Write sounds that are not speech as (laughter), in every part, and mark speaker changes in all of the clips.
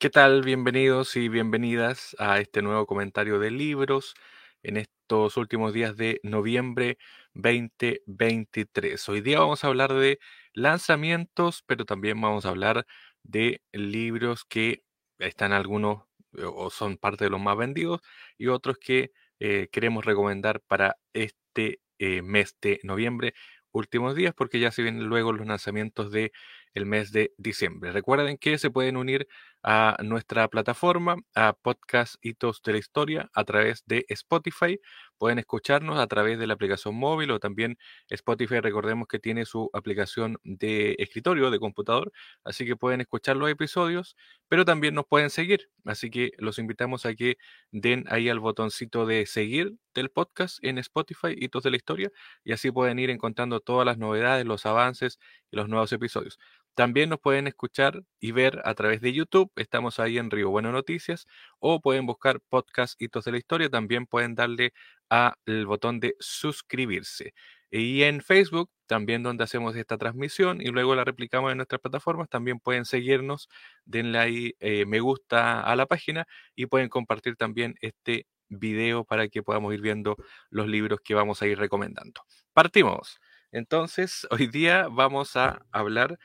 Speaker 1: ¿Qué tal? Bienvenidos y bienvenidas a este nuevo comentario de libros en estos últimos días de noviembre 2023. Hoy día vamos a hablar de lanzamientos, pero también vamos a hablar de libros que están algunos eh, o son parte de los más vendidos y otros que eh, queremos recomendar para este eh, mes de noviembre, últimos días, porque ya se vienen luego los lanzamientos de el mes de diciembre. Recuerden que se pueden unir a nuestra plataforma, a Podcast Hitos de la Historia, a través de Spotify. Pueden escucharnos a través de la aplicación móvil o también Spotify, recordemos que tiene su aplicación de escritorio, de computador, así que pueden escuchar los episodios, pero también nos pueden seguir. Así que los invitamos a que den ahí al botoncito de seguir del podcast en Spotify, Hitos de la Historia, y así pueden ir encontrando todas las novedades, los avances y los nuevos episodios. También nos pueden escuchar y ver a través de YouTube. Estamos ahí en Río Bueno Noticias. O pueden buscar podcast Hitos de la Historia. También pueden darle al botón de suscribirse. Y en Facebook, también donde hacemos esta transmisión y luego la replicamos en nuestras plataformas, también pueden seguirnos, denle ahí eh, me gusta a la página y pueden compartir también este video para que podamos ir viendo los libros que vamos a ir recomendando. Partimos. Entonces, hoy día vamos a hablar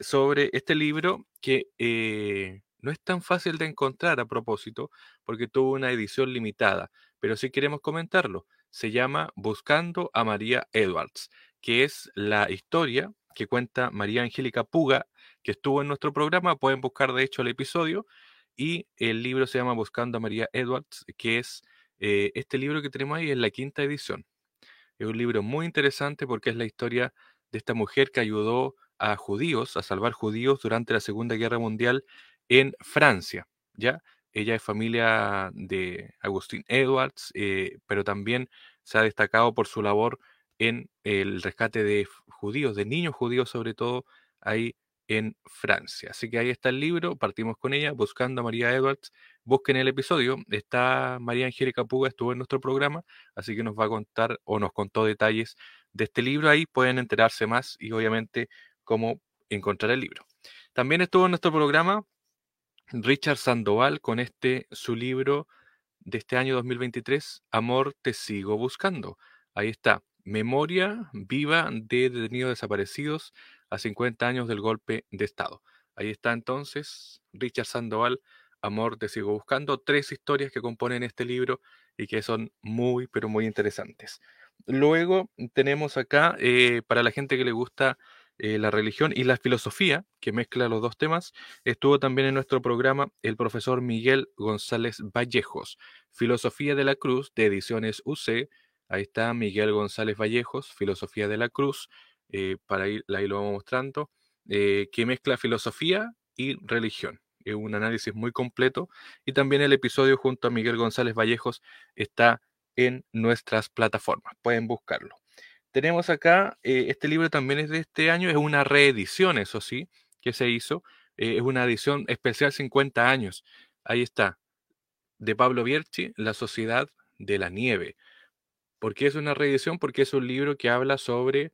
Speaker 1: sobre este libro que eh, no es tan fácil de encontrar a propósito, porque tuvo una edición limitada, pero sí queremos comentarlo. Se llama Buscando a María Edwards, que es la historia que cuenta María Angélica Puga, que estuvo en nuestro programa. Pueden buscar, de hecho, el episodio. Y el libro se llama Buscando a María Edwards, que es eh, este libro que tenemos ahí, en la quinta edición. Es un libro muy interesante porque es la historia de esta mujer que ayudó a judíos, a salvar judíos durante la Segunda Guerra Mundial en Francia, ¿ya? Ella es familia de Agustín Edwards, eh, pero también se ha destacado por su labor en el rescate de judíos, de niños judíos sobre todo, ahí en Francia. Así que ahí está el libro, partimos con ella, buscando a María Edwards. Busquen el episodio, está María Angélica Puga, estuvo en nuestro programa, así que nos va a contar o nos contó detalles de este libro. Ahí pueden enterarse más y obviamente cómo encontrar el libro. También estuvo en nuestro programa Richard Sandoval con este su libro de este año 2023, Amor te sigo buscando. Ahí está, Memoria viva de detenidos desaparecidos a 50 años del golpe de Estado. Ahí está entonces Richard Sandoval, Amor te sigo buscando, tres historias que componen este libro y que son muy, pero muy interesantes. Luego tenemos acá, eh, para la gente que le gusta eh, la religión y la filosofía, que mezcla los dos temas, estuvo también en nuestro programa el profesor Miguel González Vallejos, Filosofía de la Cruz, de Ediciones UC. Ahí está Miguel González Vallejos, Filosofía de la Cruz, eh, para ir, ahí lo vamos mostrando, que mezcla filosofía y religión. Es un análisis muy completo y también el episodio junto a Miguel González Vallejos está en nuestras plataformas. Pueden buscarlo. Tenemos acá, eh, este libro también es de este año, es una reedición, eso sí, que se hizo. Eh, es una edición especial 50 años. Ahí está, de Pablo Bierchi, La Sociedad de la Nieve. ¿Por qué es una reedición? Porque es un libro que habla sobre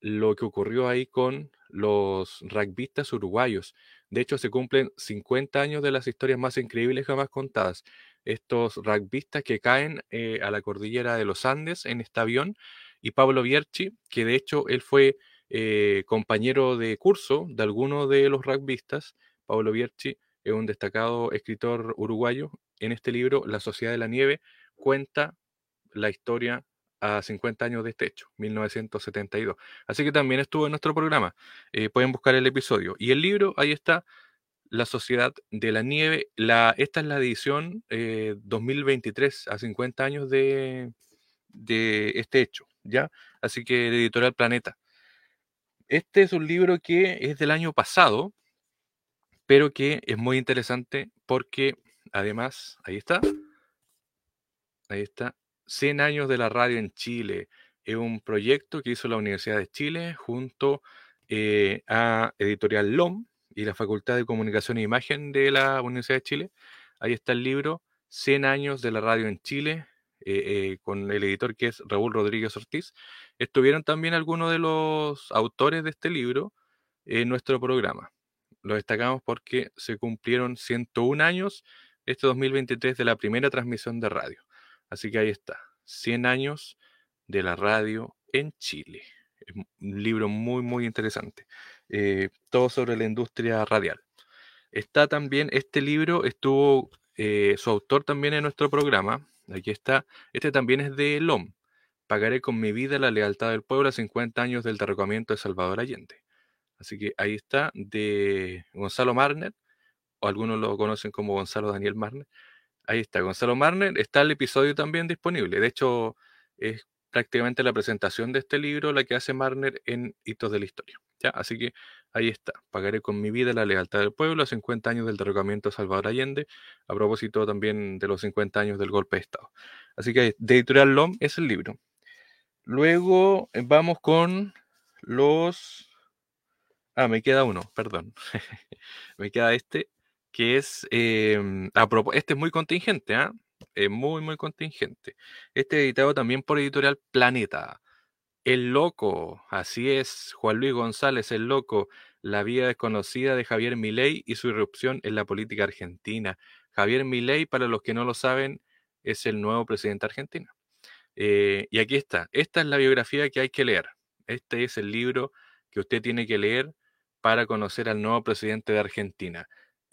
Speaker 1: lo que ocurrió ahí con los rugbyistas uruguayos. De hecho, se cumplen 50 años de las historias más increíbles jamás contadas. Estos rugbyistas que caen eh, a la cordillera de los Andes en este avión y Pablo Bierchi, que de hecho él fue eh, compañero de curso de algunos de los rugbyistas. Pablo Bierchi es un destacado escritor uruguayo. En este libro, La Sociedad de la Nieve, cuenta la historia a 50 años de este hecho, 1972. Así que también estuvo en nuestro programa. Eh, pueden buscar el episodio. Y el libro, ahí está, La Sociedad de la Nieve. La, esta es la edición 2023, eh, a 50 años de, este hecho. ¿ya? Así que Editorial Planeta. Este es un libro que es del año pasado, pero que es muy interesante porque además, ahí está, ahí está, 100 años de la radio en Chile. Es un proyecto que hizo la Universidad de Chile junto eh, a Editorial LOM y la Facultad de Comunicación e Imagen de la Universidad de Chile. Ahí está el libro 100 años de la radio en Chile, eh, eh, con el editor que es Raúl Rodríguez Ortiz, estuvieron también algunos de los autores de este libro en nuestro programa. lo destacamos porque se cumplieron 101 años este 2023 de la primera transmisión de radio. Así que ahí está, 100 años de la radio en Chile. Un libro muy, muy interesante. Eh, todo sobre la industria radial. Está también, este libro estuvo, eh, su autor también en nuestro programa. Aquí está. Este también es de LOM. Pagaré con mi vida la lealtad del pueblo a 50 años del derrocamiento de Salvador Allende. Así que ahí está, de Gonzalo Marner, o algunos lo conocen como Gonzalo Daniel Marner. Ahí está, Gonzalo Marner. Está el episodio también disponible. De hecho, es prácticamente la presentación de este libro la que hace Marner en Hitos de la Historia. ¿ya? Así que ahí está. Pagaré con mi vida la lealtad del pueblo a 50 años del derrocamiento de Salvador Allende, a propósito también de los 50 años del golpe de Estado. Así que de Editorial LOM es el libro. Luego eh, vamos con los... Ah, me queda uno, perdón. (laughs) me queda este, que es... Em, este es muy contingente, ¿ah? Es muy, muy contingente. Este editado también por Editorial Planeta. El Loco, así es, Juan Luis González, El Loco, la vida desconocida de Javier Milei y su irrupción en la política argentina. Javier Milei, para los que no lo saben, es el nuevo presidente argentino. Eh, y aquí está, esta es la biografía que hay que leer. Este es el libro que usted tiene que leer para conocer al nuevo presidente de Argentina.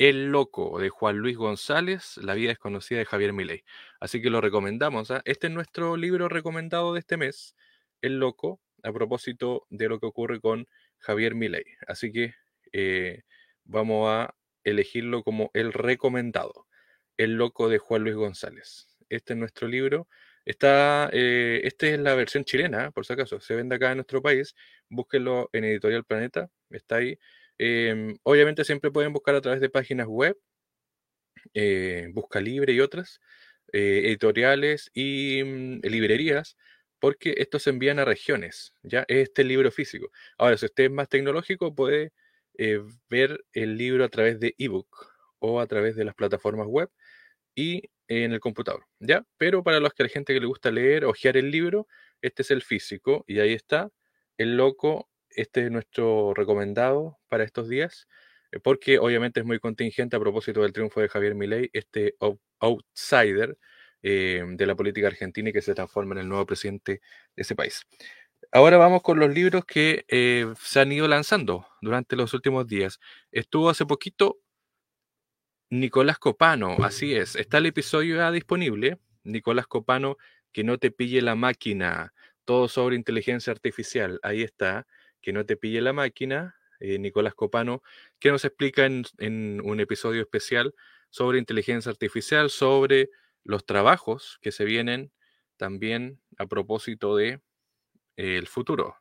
Speaker 1: El Loco de Juan Luis González, La vida desconocida de Javier Milei. Así que lo recomendamos. ¿ah? Este es nuestro libro recomendado de este mes, El Loco, a propósito de lo que ocurre con Javier Milei. Así que eh, vamos a elegirlo como el recomendado, El Loco de Juan Luis González. Este es nuestro libro. Está, eh, esta es la versión chilena, por si acaso. Se vende acá en nuestro país. Búsquenlo en Editorial Planeta. Está ahí. Em, obviamente siempre pueden buscar a través de páginas web, eh, Busca Libre y otras, eh, editoriales y mm, librerías, porque estos se envían a regiones, ya es este libro físico. Ahora, si usted es más tecnológico, puede eh, ver el libro a través de ebook o a través de las plataformas web y en el computador, ¿ya? Pero para los que hay gente que le gusta leer, ojear el libro, este es el físico y ahí está el loco este es nuestro recomendado para estos días, eh, porque obviamente es muy contingente a propósito del triunfo de Javier Milei, este outsider eh, de la política argentina y que se transforma en el nuevo presidente de ese país. Ahora vamos con los libros que eh, se han ido lanzando durante los últimos días. Estuvo hace poquito Nicolás Copano, así es, está el episodio ya disponible. Nicolás Copano, que no te pille la máquina, todo sobre inteligencia artificial, ahí está que no te pille la máquina, eh, Nicolás Copano, que nos explica en, un episodio especial sobre inteligencia artificial, sobre los trabajos que se vienen también a propósito de eh, el futuro,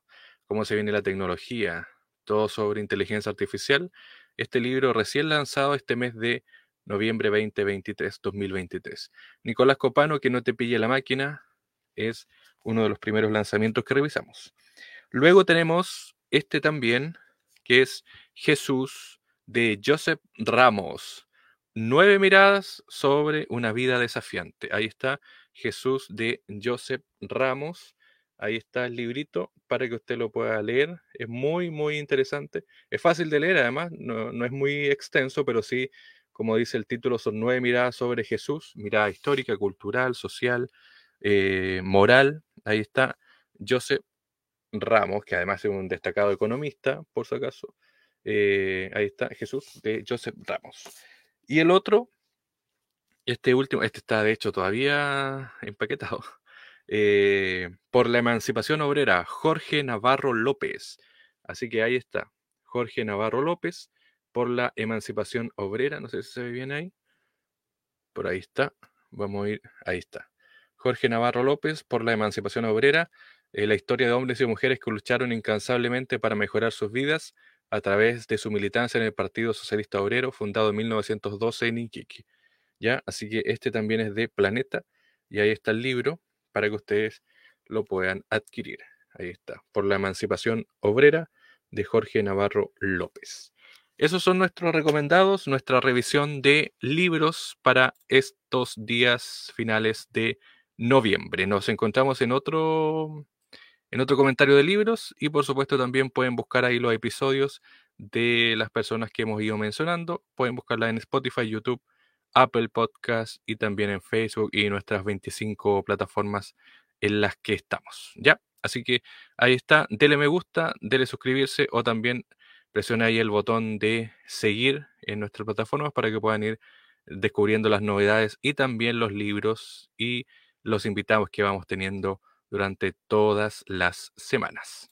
Speaker 1: cómo se viene la tecnología, todo sobre inteligencia artificial. Este libro recién lanzado este mes de noviembre 2023, 2023. Nicolás Copano, que no te pille la máquina, es uno de los primeros lanzamientos que revisamos. Luego tenemos este también, que es Jesús de Joseph Ramos. Nueve miradas sobre una vida desafiante. Ahí está Jesús de Joseph Ramos. Ahí está el librito para que usted lo pueda leer. Es muy, muy interesante. Es fácil de leer, además, no, es muy extenso, pero sí, como dice el título, son nueve miradas sobre Jesús, mirada histórica, cultural, social, eh, moral. Ahí está Joseph Ramos, que además es un destacado economista, por si acaso. Eh, ahí está, Jesús, de Joseph Ramos. Y el otro, este último, este está de hecho todavía empaquetado, (laughs) eh, por la emancipación obrera, Jorge Navarro López. Así que ahí está, Jorge Navarro López, por la emancipación obrera, no sé si se ve bien ahí. Por ahí está, vamos a ir, ahí está. Jorge Navarro López, por la emancipación obrera, eh, la historia de hombres y mujeres que lucharon incansablemente para mejorar sus vidas a través de su militancia en el Partido Socialista Obrero, fundado en 1912 en Iquique. ¿Ya? Así que este también es de Planeta y ahí está el libro para que ustedes lo puedan adquirir. Ahí está, por la emancipación obrera de Jorge Navarro López. Esos son nuestros recomendados, nuestra revisión de libros para estos días finales de noviembre. Nos encontramos en otro en otro comentario de libros y por supuesto también pueden buscar ahí los episodios de las personas que hemos ido mencionando. Pueden buscarla en Spotify, YouTube, Apple Podcast y también en Facebook y nuestras 25 plataformas en las que estamos. ¿Ya? Así que ahí está, dele me gusta, dele suscribirse o también presione ahí el botón de seguir en nuestras plataformas para que puedan ir descubriendo las novedades y también los libros y los invitados que vamos teniendo durante todas las semanas.